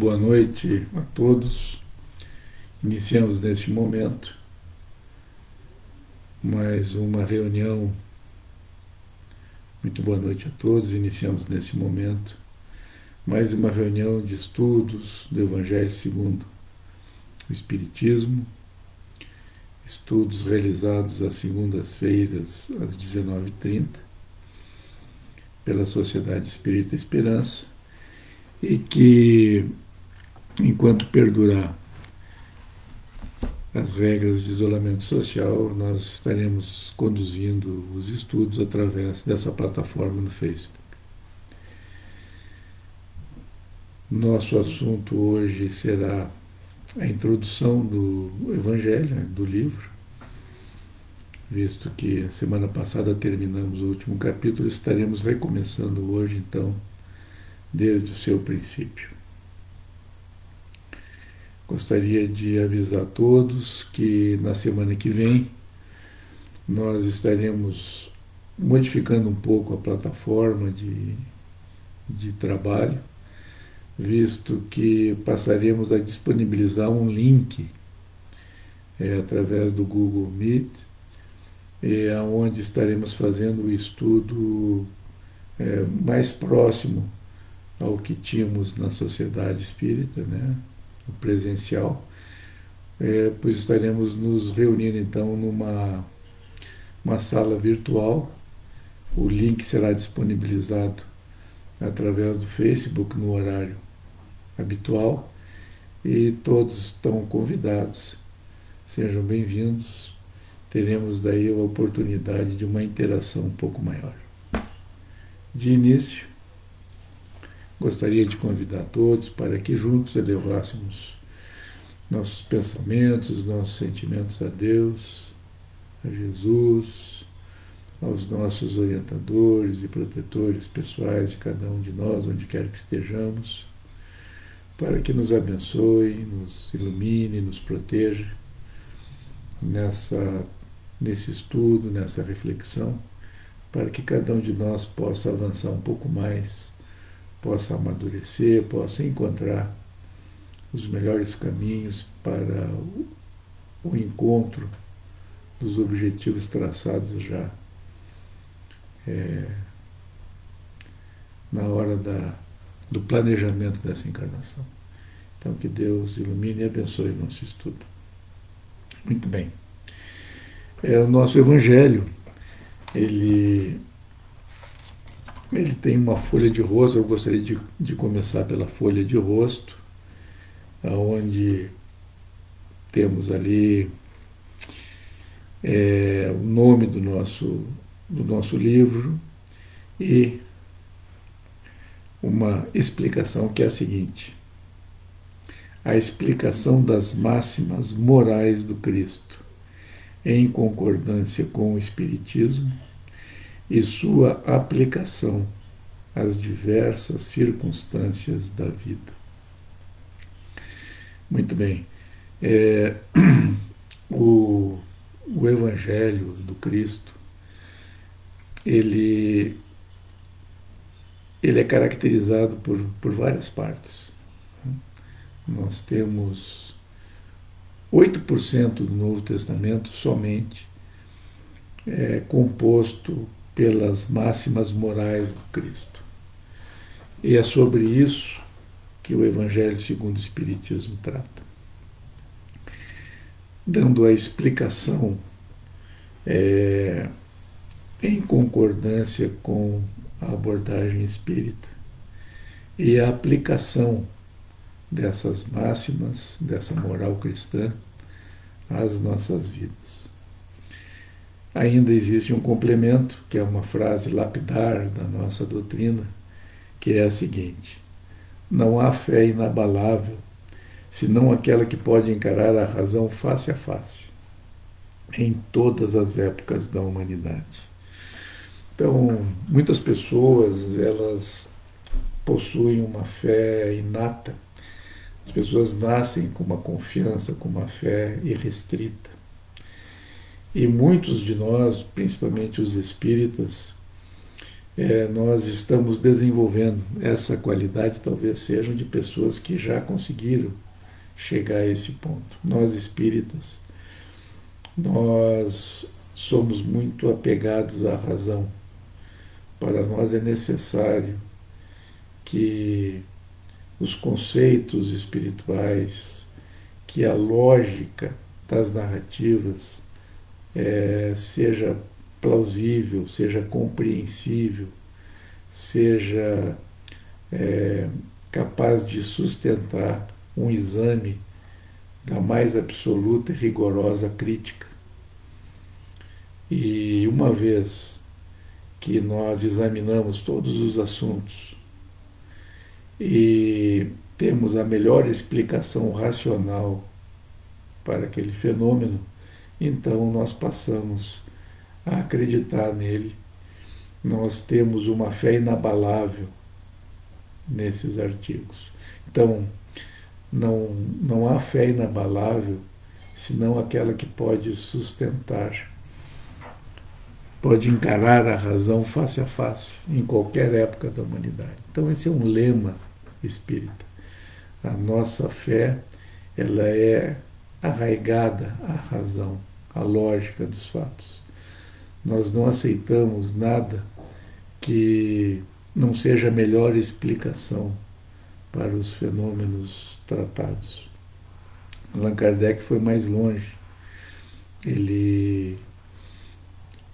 boa noite a todos. Iniciamos neste momento mais uma reunião. Muito boa noite a todos. Iniciamos nesse momento mais uma reunião de estudos do Evangelho segundo o Espiritismo. Estudos realizados às segundas-feiras às 19h30 pela Sociedade Espírita Esperança e que, enquanto perdurar as regras de isolamento social, nós estaremos conduzindo os estudos através dessa plataforma no Facebook. Nosso assunto hoje será a introdução do Evangelho, né, do livro, visto que semana passada terminamos o último capítulo, estaremos recomeçando hoje, então, desde o seu princípio. Gostaria de avisar a todos que na semana que vem nós estaremos modificando um pouco a plataforma de, de trabalho, visto que passaremos a disponibilizar um link é, através do Google Meet, é, onde estaremos fazendo o estudo é, mais próximo ao que tínhamos na sociedade espírita, né, presencial, é, pois estaremos nos reunindo então numa uma sala virtual. O link será disponibilizado através do Facebook no horário habitual e todos estão convidados. Sejam bem-vindos. Teremos daí a oportunidade de uma interação um pouco maior. De início, Gostaria de convidar todos para que juntos elevássemos nossos pensamentos, nossos sentimentos a Deus, a Jesus, aos nossos orientadores e protetores pessoais de cada um de nós, onde quer que estejamos, para que nos abençoe, nos ilumine, nos proteja nessa, nesse estudo, nessa reflexão, para que cada um de nós possa avançar um pouco mais possa amadurecer, possa encontrar os melhores caminhos para o encontro dos objetivos traçados já é, na hora da, do planejamento dessa encarnação. Então, que Deus ilumine e abençoe o nosso estudo. Muito bem. É, o nosso Evangelho, ele ele tem uma folha de rosto, eu gostaria de, de começar pela folha de rosto, onde temos ali é, o nome do nosso, do nosso livro e uma explicação que é a seguinte: a explicação das máximas morais do Cristo, em concordância com o Espiritismo e sua aplicação às diversas circunstâncias da vida. Muito bem. É, o, o Evangelho do Cristo, ele, ele é caracterizado por, por várias partes. Nós temos 8% do Novo Testamento somente é, composto pelas máximas morais do Cristo. E é sobre isso que o Evangelho segundo o Espiritismo trata. Dando a explicação é, em concordância com a abordagem espírita e a aplicação dessas máximas, dessa moral cristã, às nossas vidas. Ainda existe um complemento, que é uma frase lapidar da nossa doutrina, que é a seguinte: Não há fé inabalável, senão aquela que pode encarar a razão face a face, em todas as épocas da humanidade. Então, muitas pessoas, elas possuem uma fé inata. As pessoas nascem com uma confiança, com uma fé irrestrita. E muitos de nós, principalmente os espíritas, é, nós estamos desenvolvendo essa qualidade, talvez sejam de pessoas que já conseguiram chegar a esse ponto. Nós espíritas, nós somos muito apegados à razão. Para nós é necessário que os conceitos espirituais, que a lógica das narrativas é, seja plausível, seja compreensível, seja é, capaz de sustentar um exame da mais absoluta e rigorosa crítica. E uma vez que nós examinamos todos os assuntos e temos a melhor explicação racional para aquele fenômeno, então nós passamos a acreditar nele. Nós temos uma fé inabalável nesses artigos. Então, não, não há fé inabalável senão aquela que pode sustentar, pode encarar a razão face a face em qualquer época da humanidade. Então, esse é um lema espírita. A nossa fé, ela é arraigada à razão, à lógica dos fatos. Nós não aceitamos nada que não seja a melhor explicação para os fenômenos tratados. Allan Kardec foi mais longe. Ele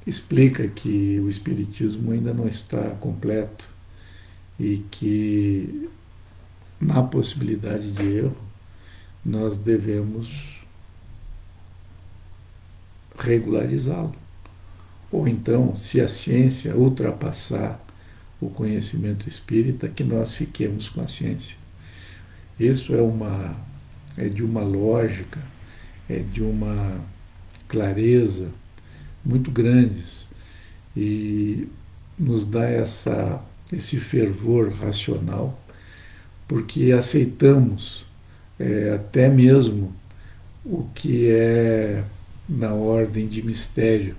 explica que o Espiritismo ainda não está completo e que, na possibilidade de erro, nós devemos regularizá-lo. Ou então, se a ciência ultrapassar o conhecimento espírita, que nós fiquemos com a ciência. Isso é uma é de uma lógica, é de uma clareza muito grandes e nos dá essa esse fervor racional, porque aceitamos é, até mesmo o que é na ordem de mistério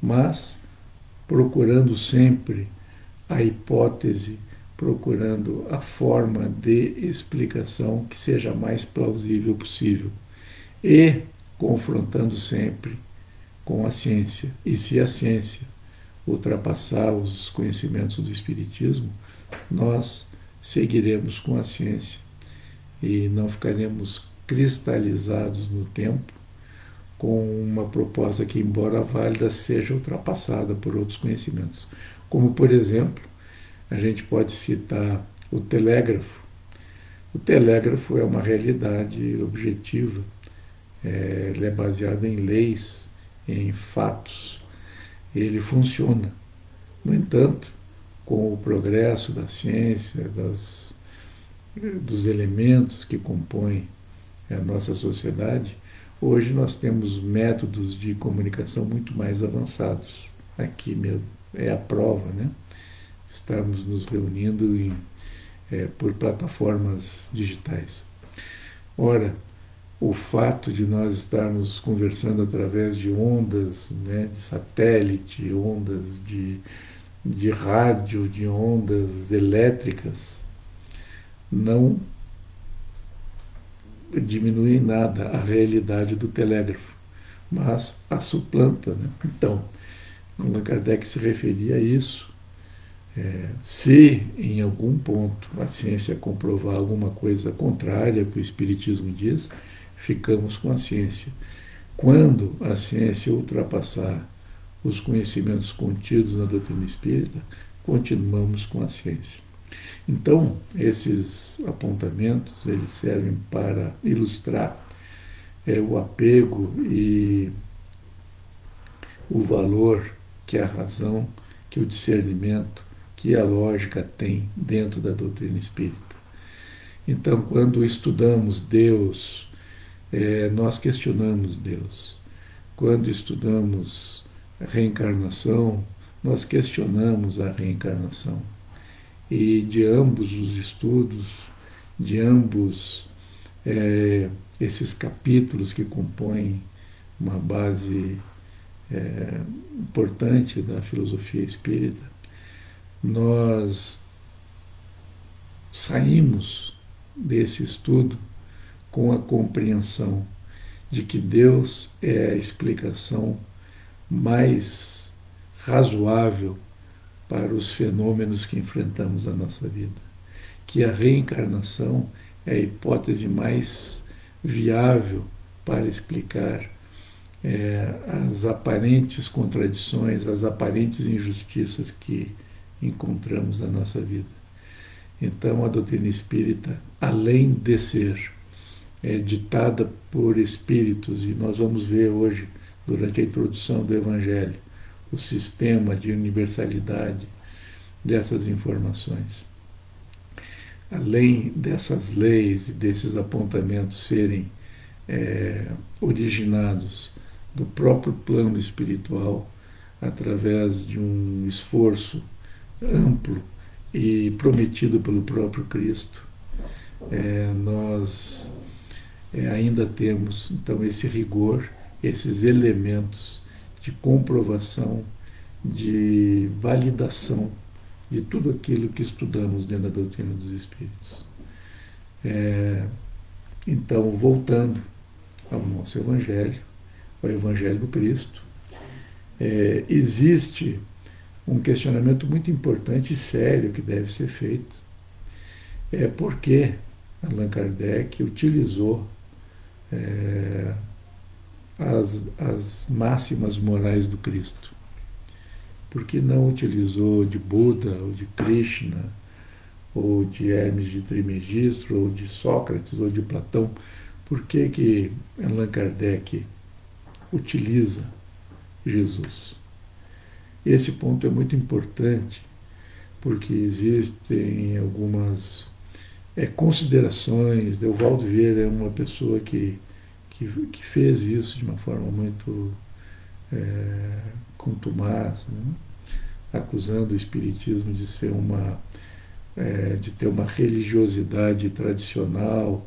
mas procurando sempre a hipótese, procurando a forma de explicação que seja mais plausível possível e confrontando sempre com a ciência. E se a ciência ultrapassar os conhecimentos do Espiritismo, nós seguiremos com a ciência e não ficaremos cristalizados no tempo com uma proposta que, embora válida, seja ultrapassada por outros conhecimentos. Como, por exemplo, a gente pode citar o telégrafo. O telégrafo é uma realidade objetiva, é, ele é baseado em leis, em fatos, ele funciona. No entanto, com o progresso da ciência, das, dos elementos que compõem a nossa sociedade, Hoje nós temos métodos de comunicação muito mais avançados. Aqui mesmo é a prova, né? Estamos nos reunindo em, é, por plataformas digitais. Ora, o fato de nós estarmos conversando através de ondas né, de satélite, ondas de, de rádio, de ondas elétricas, não diminui em nada a realidade do telégrafo, mas a suplanta. Né? Então, Allan Kardec se referia a isso. É, se em algum ponto a ciência comprovar alguma coisa contrária ao que o Espiritismo diz, ficamos com a ciência. Quando a ciência ultrapassar os conhecimentos contidos na doutrina espírita, continuamos com a ciência. Então, esses apontamentos eles servem para ilustrar é, o apego e o valor que a razão, que o discernimento, que a lógica tem dentro da doutrina espírita. Então, quando estudamos Deus, é, nós questionamos Deus. Quando estudamos reencarnação, nós questionamos a reencarnação e de ambos os estudos, de ambos é, esses capítulos que compõem uma base é, importante da filosofia espírita, nós saímos desse estudo com a compreensão de que Deus é a explicação mais razoável para os fenômenos que enfrentamos na nossa vida. Que a reencarnação é a hipótese mais viável para explicar é, as aparentes contradições, as aparentes injustiças que encontramos na nossa vida. Então, a doutrina espírita, além de ser é, ditada por espíritos, e nós vamos ver hoje, durante a introdução do Evangelho, o sistema de universalidade dessas informações. Além dessas leis e desses apontamentos serem é, originados do próprio plano espiritual, através de um esforço amplo e prometido pelo próprio Cristo, é, nós é, ainda temos então esse rigor, esses elementos de comprovação, de validação de tudo aquilo que estudamos dentro da doutrina dos Espíritos. É, então, voltando ao nosso Evangelho, ao Evangelho do Cristo, é, existe um questionamento muito importante e sério que deve ser feito. É por que Allan Kardec utilizou é, as, as máximas morais do Cristo? Por que não utilizou de Buda, ou de Krishna, ou de Hermes de Trimegistro, ou de Sócrates, ou de Platão? Por que, que Allan Kardec utiliza Jesus? Esse ponto é muito importante, porque existem algumas é, considerações. Evaldo Vieira é uma pessoa que, que, que, fez isso de uma forma muito é, contumaz, né? acusando o Espiritismo de ser uma. É, de ter uma religiosidade tradicional,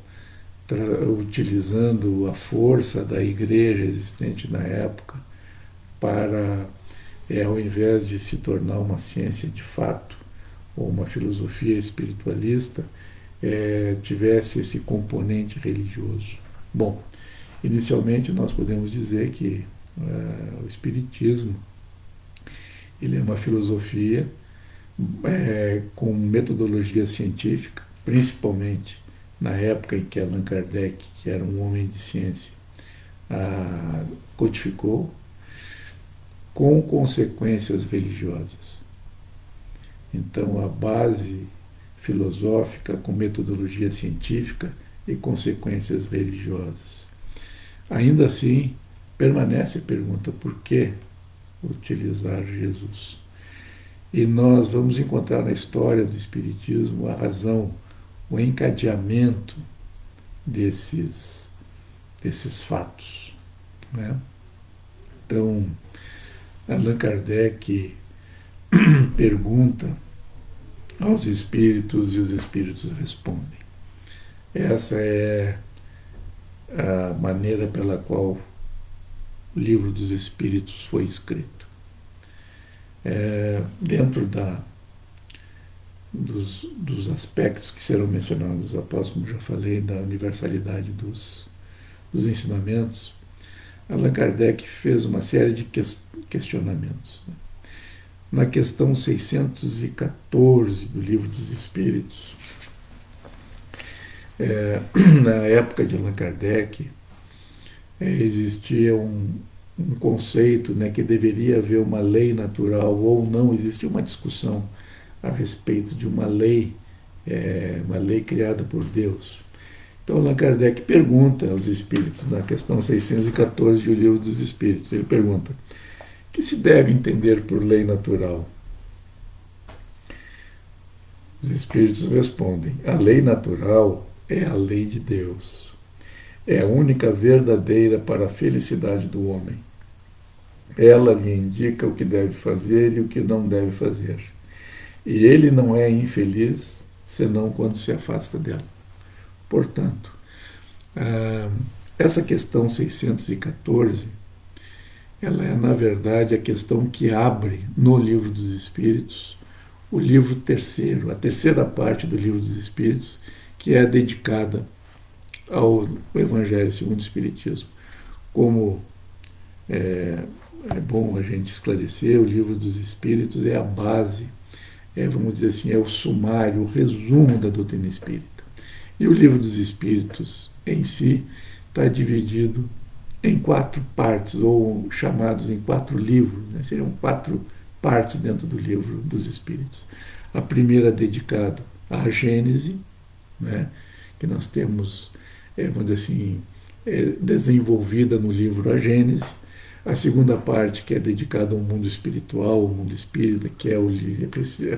tra utilizando a força da igreja existente na época para é, ao invés de se tornar uma ciência de fato ou uma filosofia espiritualista, é, tivesse esse componente religioso. Bom, inicialmente nós podemos dizer que é, o Espiritismo ele é uma filosofia é, com metodologia científica, principalmente na época em que Allan Kardec, que era um homem de ciência, codificou com consequências religiosas. Então, a base filosófica com metodologia científica e consequências religiosas. Ainda assim, permanece a pergunta: por que utilizar Jesus? E nós vamos encontrar na história do Espiritismo a razão, o encadeamento desses, desses fatos. Né? Então, Allan Kardec pergunta aos espíritos e os espíritos respondem. Essa é a maneira pela qual o livro dos espíritos foi escrito. É, dentro da, dos, dos aspectos que serão mencionados após, como já falei, da universalidade dos, dos ensinamentos, Allan Kardec fez uma série de questionamentos. Na questão 614 do Livro dos Espíritos, é, na época de Allan Kardec, é, existia um, um conceito né, que deveria haver uma lei natural ou não, existia uma discussão a respeito de uma lei, é, uma lei criada por Deus. Então, Allan Kardec pergunta aos espíritos, na questão 614 do Livro dos Espíritos, ele pergunta: o que se deve entender por lei natural? Os espíritos respondem: a lei natural é a lei de Deus. É a única verdadeira para a felicidade do homem. Ela lhe indica o que deve fazer e o que não deve fazer. E ele não é infeliz senão quando se afasta dela. Portanto, ah, essa questão 614, ela é, na verdade, a questão que abre no Livro dos Espíritos o livro terceiro, a terceira parte do livro dos Espíritos, que é dedicada ao Evangelho segundo o Espiritismo. Como é, é bom a gente esclarecer, o livro dos Espíritos é a base, é, vamos dizer assim, é o sumário, o resumo da doutrina espírita. E o livro dos Espíritos em si está dividido em quatro partes, ou chamados em quatro livros, né? seriam quatro partes dentro do livro dos Espíritos. A primeira dedicada à Gênese, né? que nós temos, é, vamos dizer assim, é, desenvolvida no livro A Gênese. A segunda parte, que é dedicada ao mundo espiritual, ao mundo espírita, que é o,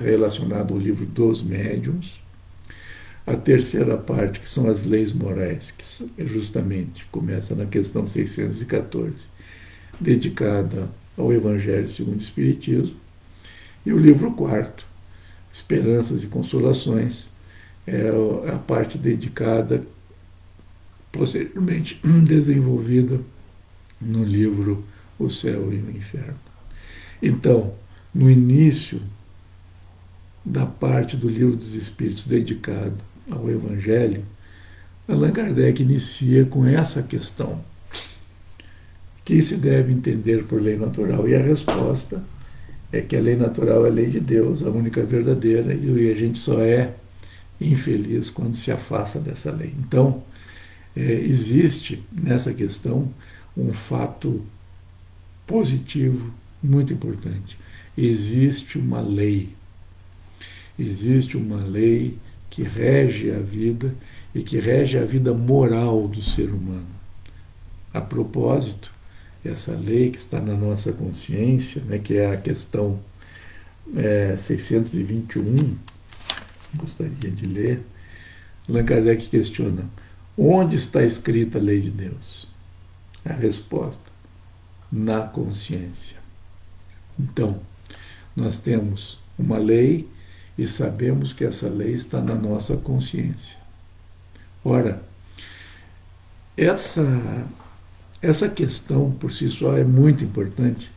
relacionado ao livro dos médiums a terceira parte, que são as leis morais, que justamente começa na questão 614, dedicada ao Evangelho segundo o Espiritismo, e o livro quarto, Esperanças e Consolações, é a parte dedicada, posteriormente desenvolvida no livro O Céu e o Inferno. Então, no início da parte do livro dos Espíritos dedicado ao Evangelho, Allan Kardec inicia com essa questão: que se deve entender por lei natural? E a resposta é que a lei natural é a lei de Deus, a única verdadeira, e a gente só é infeliz quando se afasta dessa lei. Então, é, existe nessa questão um fato positivo muito importante. Existe uma lei. Existe uma lei que rege a vida e que rege a vida moral do ser humano. A propósito, essa lei que está na nossa consciência, né, que é a questão é, 621, gostaria de ler, Allan Kardec questiona: onde está escrita a lei de Deus? A resposta: na consciência. Então, nós temos uma lei e sabemos que essa lei está na nossa consciência. Ora, essa, essa questão por si só é muito importante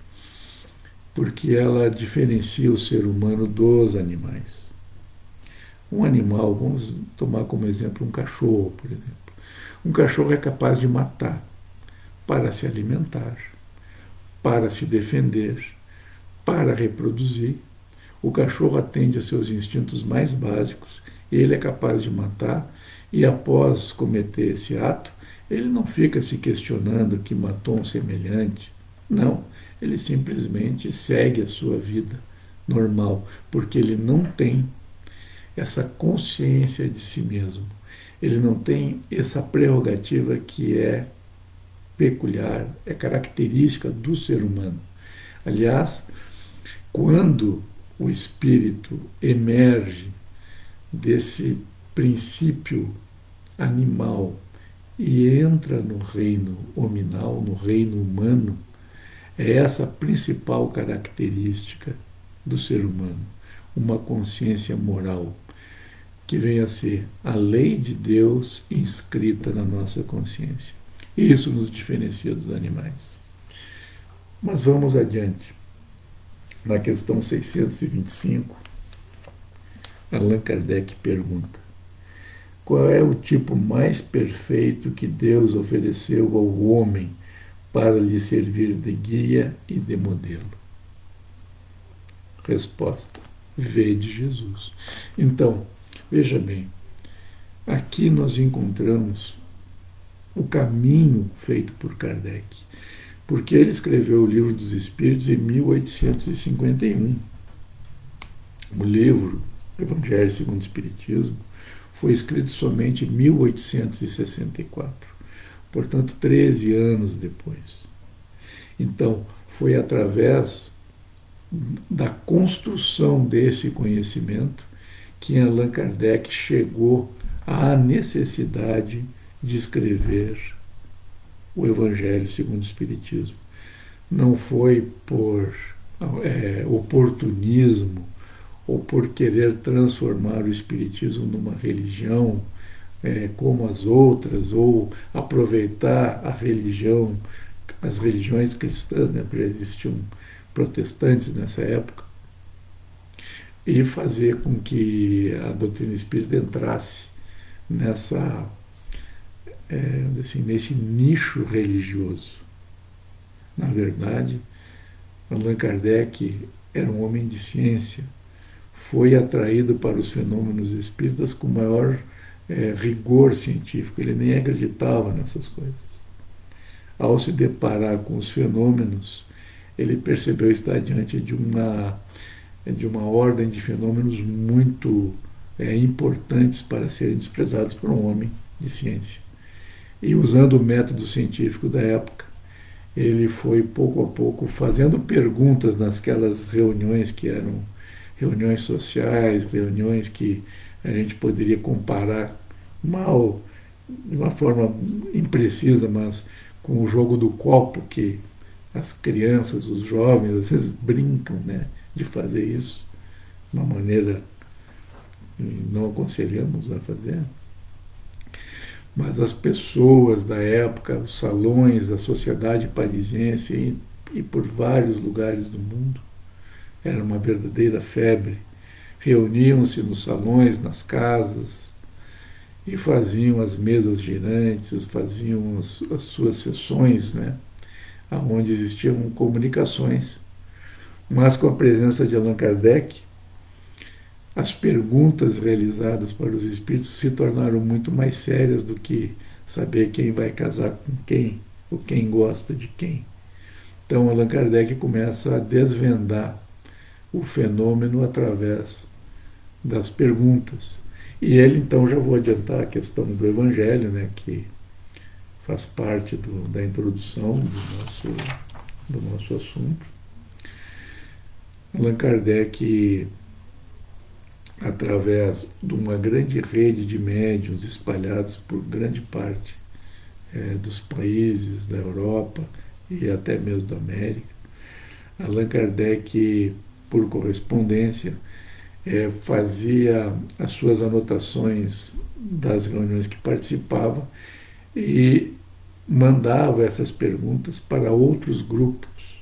porque ela diferencia o ser humano dos animais. Um animal, vamos tomar como exemplo um cachorro, por exemplo. Um cachorro é capaz de matar para se alimentar, para se defender, para reproduzir o cachorro atende a seus instintos mais básicos, ele é capaz de matar, e após cometer esse ato, ele não fica se questionando que matou um semelhante. Não, ele simplesmente segue a sua vida normal, porque ele não tem essa consciência de si mesmo. Ele não tem essa prerrogativa que é peculiar, é característica do ser humano. Aliás, quando o espírito emerge desse princípio animal e entra no reino hominal, no reino humano, é essa a principal característica do ser humano, uma consciência moral que vem a ser a lei de Deus inscrita na nossa consciência. Isso nos diferencia dos animais. Mas vamos adiante na questão 625, Allan Kardec pergunta: qual é o tipo mais perfeito que Deus ofereceu ao homem para lhe servir de guia e de modelo? Resposta: Vê de Jesus. Então, veja bem, aqui nós encontramos o caminho feito por Kardec porque ele escreveu o Livro dos Espíritos em 1851. O livro, Evangelho segundo o Espiritismo, foi escrito somente em 1864, portanto, 13 anos depois. Então, foi através da construção desse conhecimento que Allan Kardec chegou à necessidade de escrever o Evangelho segundo o Espiritismo. Não foi por é, oportunismo ou por querer transformar o Espiritismo numa religião é, como as outras, ou aproveitar a religião, as religiões cristãs, né, porque já existiam protestantes nessa época, e fazer com que a doutrina espírita entrasse nessa é, assim, nesse nicho religioso. Na verdade, Allan Kardec era um homem de ciência, foi atraído para os fenômenos espíritas com maior é, rigor científico, ele nem acreditava nessas coisas. Ao se deparar com os fenômenos, ele percebeu estar diante de uma, de uma ordem de fenômenos muito é, importantes para serem desprezados por um homem de ciência. E usando o método científico da época, ele foi pouco a pouco fazendo perguntas nasquelas reuniões que eram reuniões sociais, reuniões que a gente poderia comparar mal, de uma forma imprecisa, mas com o jogo do copo que as crianças, os jovens, às vezes brincam né, de fazer isso de uma maneira que não aconselhamos a fazer mas as pessoas da época, os salões, a sociedade parisiense e, e por vários lugares do mundo, era uma verdadeira febre. Reuniam-se nos salões, nas casas, e faziam as mesas girantes, faziam as, as suas sessões, né, onde existiam comunicações. Mas com a presença de Allan Kardec, as perguntas realizadas para os espíritos se tornaram muito mais sérias do que saber quem vai casar com quem, ou quem gosta de quem. Então Allan Kardec começa a desvendar o fenômeno através das perguntas. E ele, então, já vou adiantar a questão do Evangelho, né, que faz parte do, da introdução do nosso, do nosso assunto. Allan Kardec através de uma grande rede de médiums espalhados por grande parte é, dos países da Europa e até mesmo da América. Allan Kardec, por correspondência, é, fazia as suas anotações das reuniões que participava e mandava essas perguntas para outros grupos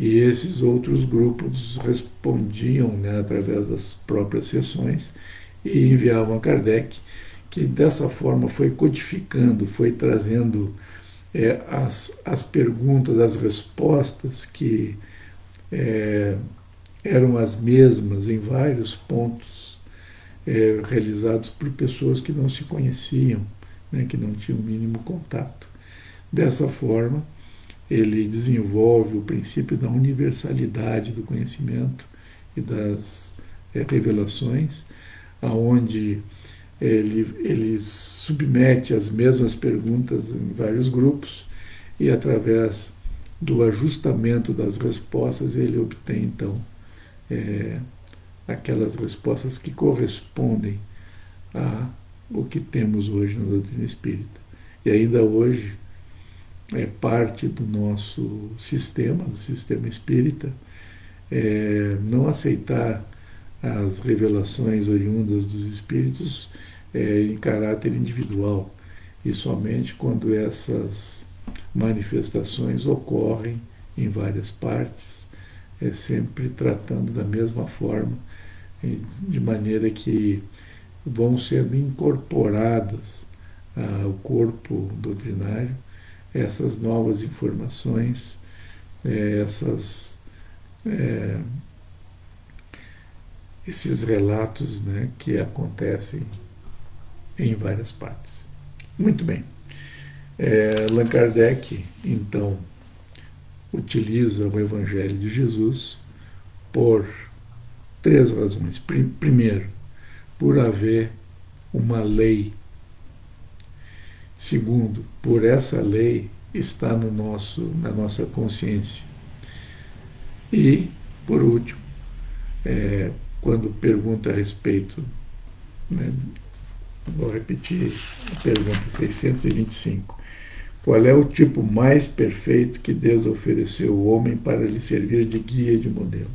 e esses outros grupos respondiam né, através das próprias sessões e enviavam a Kardec, que dessa forma foi codificando, foi trazendo é, as, as perguntas, as respostas que é, eram as mesmas em vários pontos é, realizados por pessoas que não se conheciam, né, que não tinham o mínimo contato. Dessa forma, ele desenvolve o princípio da universalidade do conhecimento e das é, revelações, aonde ele, ele submete as mesmas perguntas em vários grupos e através do ajustamento das respostas ele obtém então é, aquelas respostas que correspondem a o que temos hoje na doutrina espírita. E ainda hoje é parte do nosso sistema, do sistema espírita, é, não aceitar as revelações oriundas dos espíritos é, em caráter individual. E somente quando essas manifestações ocorrem em várias partes, é sempre tratando da mesma forma, de maneira que vão sendo incorporadas ao corpo doutrinário essas novas informações, é, essas, é, esses relatos né, que acontecem em várias partes. Muito bem. É, Allan Kardec, então, utiliza o Evangelho de Jesus por três razões. Primeiro, por haver uma lei Segundo, por essa lei está no nosso, na nossa consciência. E, por último, é, quando pergunta a respeito, né, vou repetir a pergunta 625. Qual é o tipo mais perfeito que Deus ofereceu ao homem para lhe servir de guia e de modelo?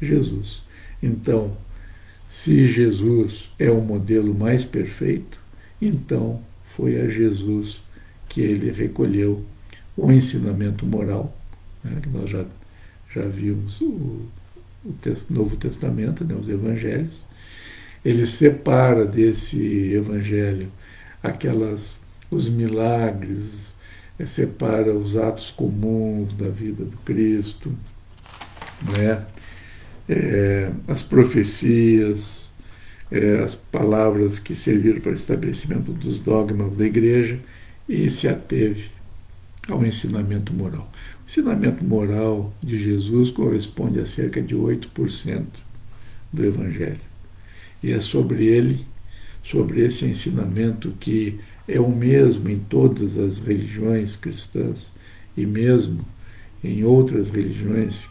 Jesus. Então, se Jesus é o modelo mais perfeito, então foi a Jesus que ele recolheu o ensinamento moral, né, que nós já, já vimos o, o Novo Testamento, né, os Evangelhos. Ele separa desse Evangelho aquelas os milagres, é, separa os atos comuns da vida do Cristo, né? É, as profecias, é, as palavras que serviram para o estabelecimento dos dogmas da igreja e se ateve ao ensinamento moral. O ensinamento moral de Jesus corresponde a cerca de 8% do Evangelho. E é sobre ele, sobre esse ensinamento que é o mesmo em todas as religiões cristãs e mesmo em outras religiões,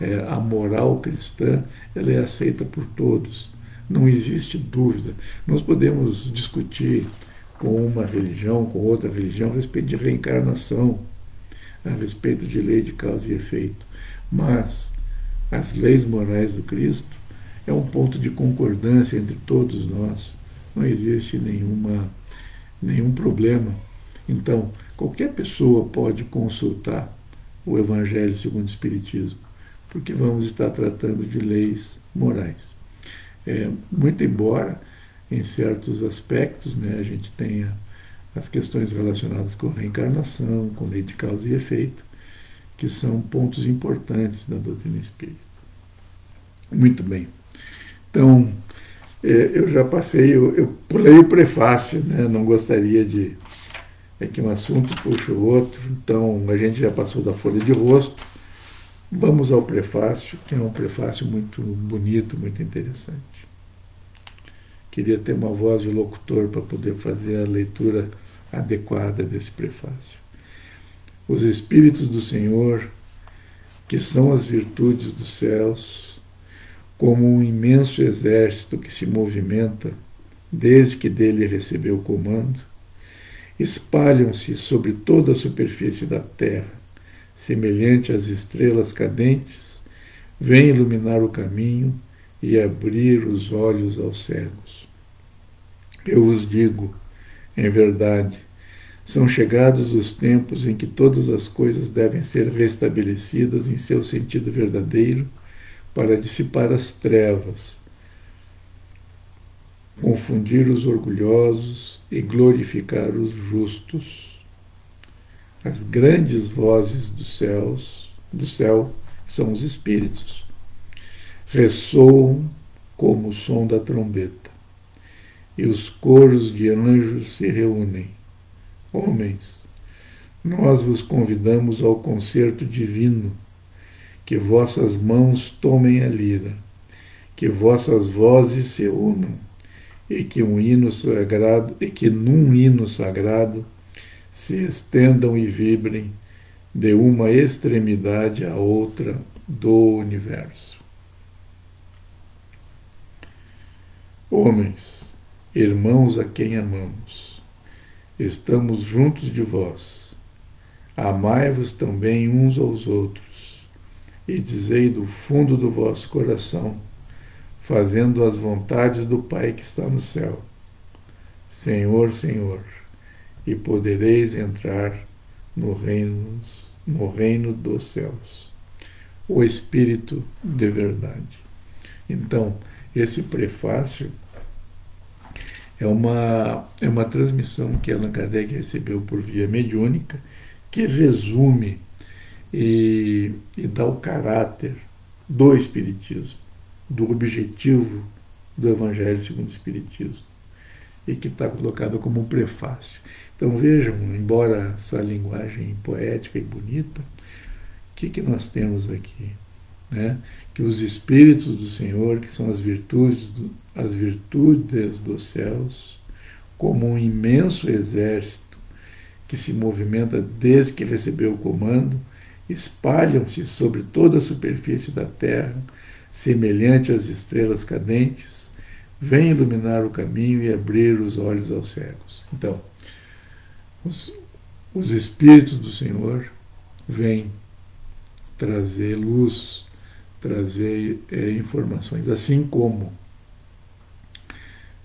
é, a moral cristã ela é aceita por todos. Não existe dúvida. Nós podemos discutir com uma religião, com outra religião, a respeito de reencarnação, a respeito de lei de causa e efeito. Mas as leis morais do Cristo é um ponto de concordância entre todos nós. Não existe nenhuma nenhum problema. Então, qualquer pessoa pode consultar o Evangelho segundo o Espiritismo, porque vamos estar tratando de leis morais. É, muito embora, em certos aspectos, né, a gente tenha as questões relacionadas com reencarnação, com lei de causa e efeito, que são pontos importantes da doutrina espírita. Muito bem. Então, é, eu já passei, eu, eu pulei o prefácio, né? não gostaria de. É que um assunto puxa o outro, então a gente já passou da folha de rosto. Vamos ao prefácio, que é um prefácio muito bonito, muito interessante. Queria ter uma voz de locutor para poder fazer a leitura adequada desse prefácio. Os Espíritos do Senhor, que são as virtudes dos céus, como um imenso exército que se movimenta desde que dele recebeu o comando, espalham-se sobre toda a superfície da terra, semelhante às estrelas cadentes, vêm iluminar o caminho e abrir os olhos aos cegos. Eu vos digo, em verdade, são chegados os tempos em que todas as coisas devem ser restabelecidas em seu sentido verdadeiro para dissipar as trevas, confundir os orgulhosos e glorificar os justos. As grandes vozes dos céus, do céu, são os espíritos, ressoam como o som da trombeta, e os coros de anjos se reúnem. Homens, nós vos convidamos ao concerto divino que vossas mãos tomem a lira, que vossas vozes se unam, e que um hino sagrado, e que num hino sagrado se estendam e vibrem de uma extremidade à outra do universo. Homens, irmãos a quem amamos, estamos juntos de vós. Amai-vos também uns aos outros e dizei do fundo do vosso coração, fazendo as vontades do Pai que está no céu. Senhor, Senhor, e podereis entrar no reino, no reino dos céus. O Espírito de verdade. Então, esse prefácio é uma, é uma transmissão que Allan Kardec recebeu por via mediúnica, que resume e, e dá o caráter do Espiritismo, do objetivo do Evangelho segundo o Espiritismo, e que está colocado como um prefácio. Então vejam, embora essa linguagem poética e bonita, o que, que nós temos aqui? Né? Que os Espíritos do Senhor, que são as virtudes, do, as virtudes dos céus, como um imenso exército que se movimenta desde que recebeu o comando, espalham-se sobre toda a superfície da terra, semelhante às estrelas cadentes, vêm iluminar o caminho e abrir os olhos aos cegos. Então, os, os Espíritos do Senhor vêm trazer luz, trazer é, informações, assim como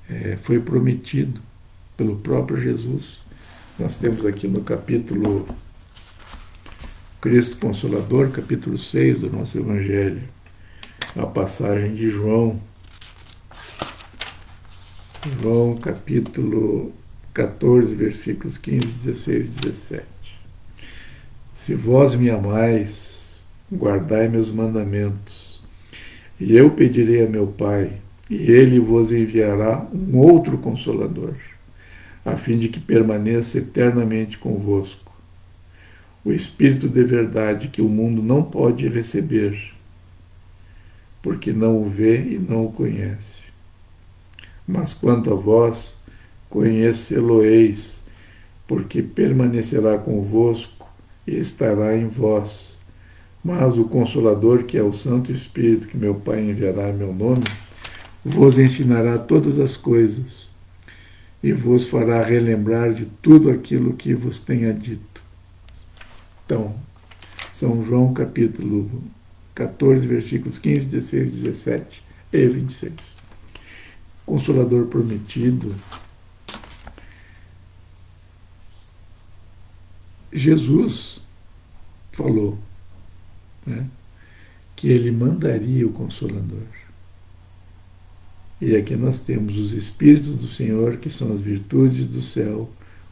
é, foi prometido pelo próprio Jesus. Nós temos aqui no capítulo Cristo Consolador, capítulo 6 do nosso Evangelho, a passagem de João, João capítulo 14, versículos 15, 16 e 17. Se vós me amais, guardai meus mandamentos, e eu pedirei a meu Pai, e ele vos enviará um outro consolador, a fim de que permaneça eternamente convosco. O Espírito de verdade que o mundo não pode receber, porque não o vê e não o conhece. Mas quanto a vós, conhecê-lo-eis, porque permanecerá convosco e estará em vós. Mas o Consolador, que é o Santo Espírito que meu Pai enviará em meu nome, vos ensinará todas as coisas e vos fará relembrar de tudo aquilo que vos tenha dito. Então, São João capítulo 14, versículos 15, 16, 17 e 26. Consolador prometido. Jesus falou né, que ele mandaria o Consolador. E aqui nós temos os Espíritos do Senhor, que são as virtudes do céu,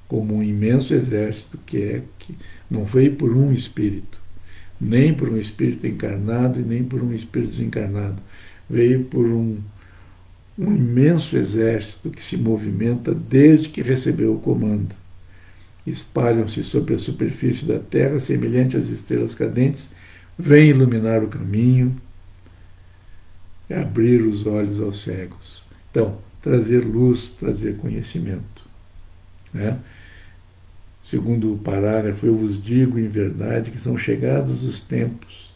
como um imenso exército que é que não veio por um espírito, nem por um espírito encarnado e nem por um espírito desencarnado. Veio por um, um imenso exército que se movimenta desde que recebeu o comando. Espalham-se sobre a superfície da terra, semelhante às estrelas cadentes, vêm iluminar o caminho, abrir os olhos aos cegos. Então, trazer luz, trazer conhecimento. Né? Segundo o parágrafo, eu vos digo em verdade que são chegados os tempos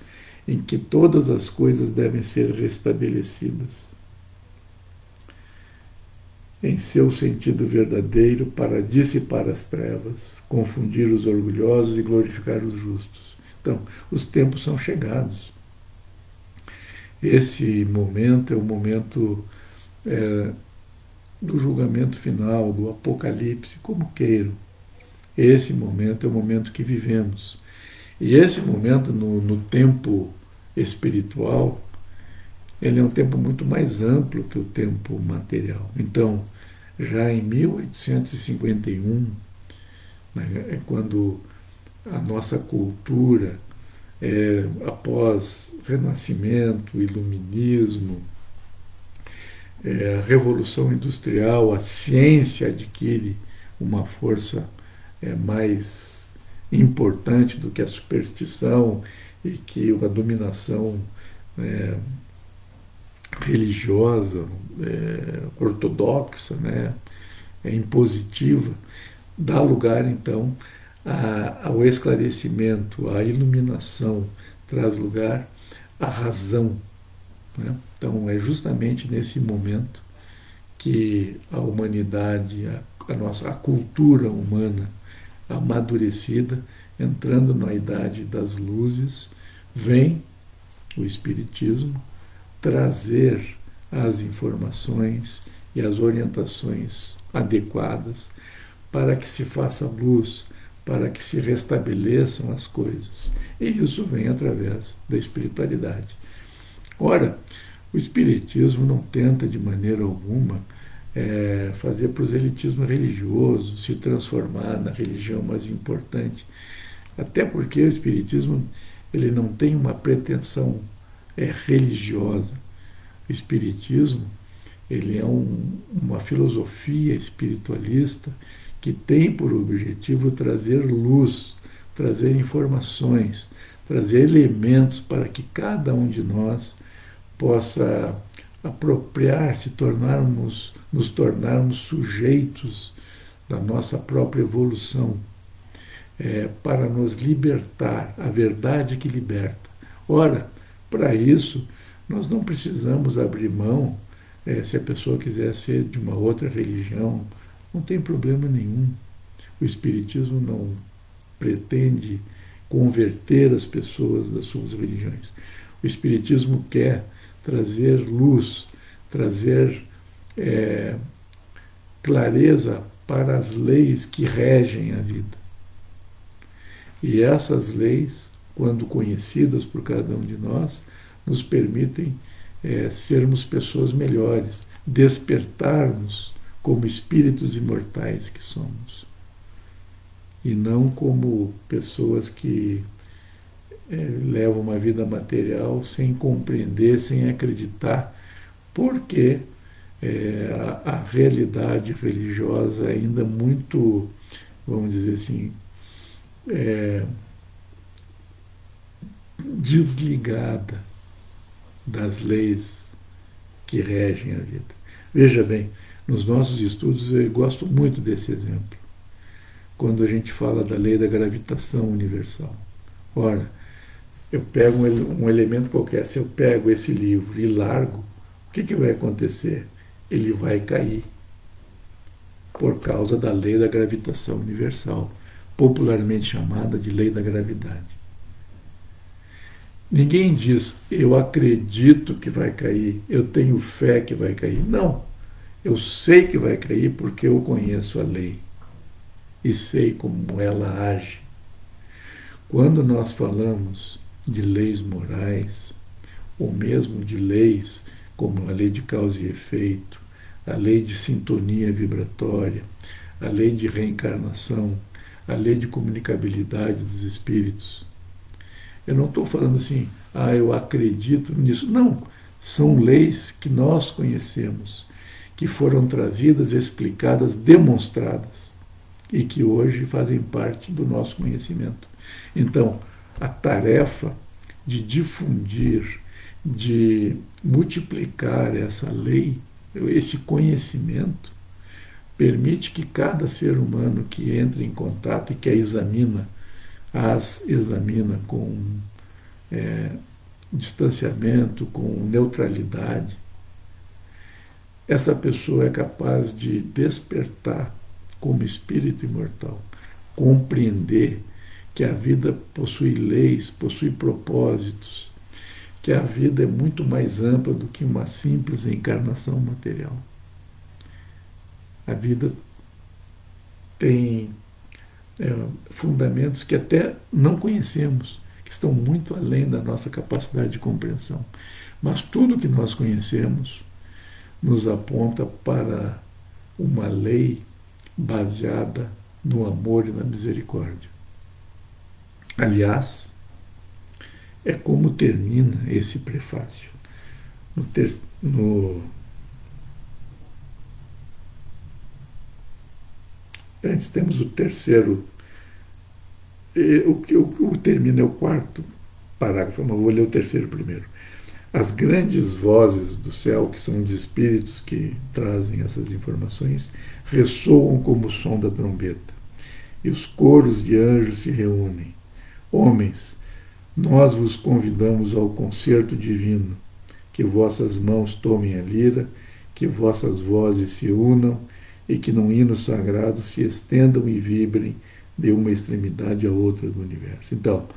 em que todas as coisas devem ser restabelecidas em seu sentido verdadeiro para dissipar as trevas, confundir os orgulhosos e glorificar os justos. Então, os tempos são chegados. Esse momento é o momento é, do julgamento final, do apocalipse, como queiram. Esse momento é o momento que vivemos. E esse momento, no, no tempo espiritual, ele é um tempo muito mais amplo que o tempo material. Então, já em 1851, né, é quando a nossa cultura é, após Renascimento, Iluminismo, é, Revolução Industrial, a ciência adquire uma força é, mais importante do que a superstição e que a dominação é, religiosa, é, ortodoxa, né, é impositiva, dá lugar então a, ao esclarecimento, à iluminação, traz lugar à razão. Né? Então, é justamente nesse momento que a humanidade, a, a nossa a cultura humana amadurecida, entrando na idade das luzes, vem o Espiritismo trazer as informações e as orientações adequadas para que se faça luz para que se restabeleçam as coisas. E isso vem através da espiritualidade. Ora, o Espiritismo não tenta de maneira alguma é, fazer proselitismo religioso, se transformar na religião mais importante, até porque o Espiritismo ele não tem uma pretensão é, religiosa. O Espiritismo ele é um, uma filosofia espiritualista que tem por objetivo trazer luz, trazer informações, trazer elementos para que cada um de nós possa apropriar-se, tornarmos, nos tornarmos sujeitos da nossa própria evolução, é, para nos libertar, a verdade que liberta. Ora, para isso, nós não precisamos abrir mão, é, se a pessoa quiser ser de uma outra religião, não tem problema nenhum. O Espiritismo não pretende converter as pessoas das suas religiões. O Espiritismo quer trazer luz, trazer é, clareza para as leis que regem a vida. E essas leis, quando conhecidas por cada um de nós, nos permitem é, sermos pessoas melhores, despertarmos como espíritos imortais que somos. E não como pessoas que é, levam uma vida material sem compreender, sem acreditar, porque é, a, a realidade religiosa ainda muito, vamos dizer assim, é, desligada das leis que regem a vida. Veja bem, nos nossos estudos eu gosto muito desse exemplo. Quando a gente fala da lei da gravitação universal. Ora, eu pego um, um elemento qualquer, se eu pego esse livro e largo, o que, que vai acontecer? Ele vai cair por causa da lei da gravitação universal, popularmente chamada de lei da gravidade. Ninguém diz, eu acredito que vai cair, eu tenho fé que vai cair. Não. Eu sei que vai cair porque eu conheço a lei e sei como ela age. Quando nós falamos de leis morais, ou mesmo de leis como a lei de causa e efeito, a lei de sintonia vibratória, a lei de reencarnação, a lei de comunicabilidade dos espíritos, eu não estou falando assim, ah, eu acredito nisso. Não. São leis que nós conhecemos, que foram trazidas, explicadas, demonstradas e que hoje fazem parte do nosso conhecimento. Então, a tarefa de difundir, de multiplicar essa lei, esse conhecimento, permite que cada ser humano que entre em contato e que a examina as examina com é, distanciamento, com neutralidade, essa pessoa é capaz de despertar como espírito imortal, compreender que a vida possui leis, possui propósitos, que a vida é muito mais ampla do que uma simples encarnação material. A vida tem é, fundamentos que até não conhecemos, que estão muito além da nossa capacidade de compreensão. Mas tudo que nós conhecemos nos aponta para uma lei baseada no amor e na misericórdia. Aliás, é como termina esse prefácio. No, ter, no Antes temos o terceiro, o que o, o termina é o quarto parágrafo, mas vou ler o terceiro primeiro. As grandes vozes do céu, que são os espíritos que trazem essas informações, ressoam como o som da trombeta, e os coros de anjos se reúnem. Homens, nós vos convidamos ao concerto divino, que vossas mãos tomem a lira, que vossas vozes se unam e que num hino sagrado se estendam e vibrem de uma extremidade a outra do universo. Então,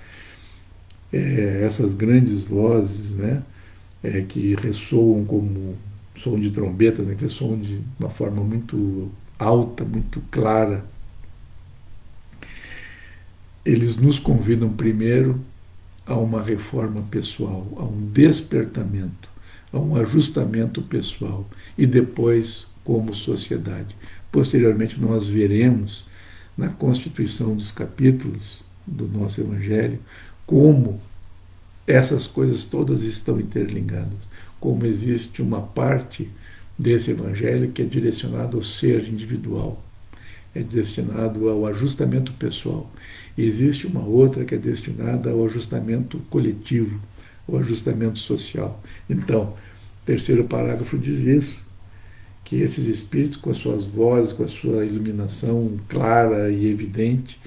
é, essas grandes vozes, né, é, que ressoam como som de trombeta, né, que ressoam de uma forma muito alta, muito clara, eles nos convidam primeiro a uma reforma pessoal, a um despertamento, a um ajustamento pessoal e depois como sociedade. Posteriormente, nós veremos na constituição dos capítulos do nosso Evangelho como essas coisas todas estão interligadas, como existe uma parte desse Evangelho que é direcionado ao ser individual, é destinado ao ajustamento pessoal. E existe uma outra que é destinada ao ajustamento coletivo, ao ajustamento social. Então, o terceiro parágrafo diz isso que esses espíritos, com as suas vozes, com a sua iluminação clara e evidente,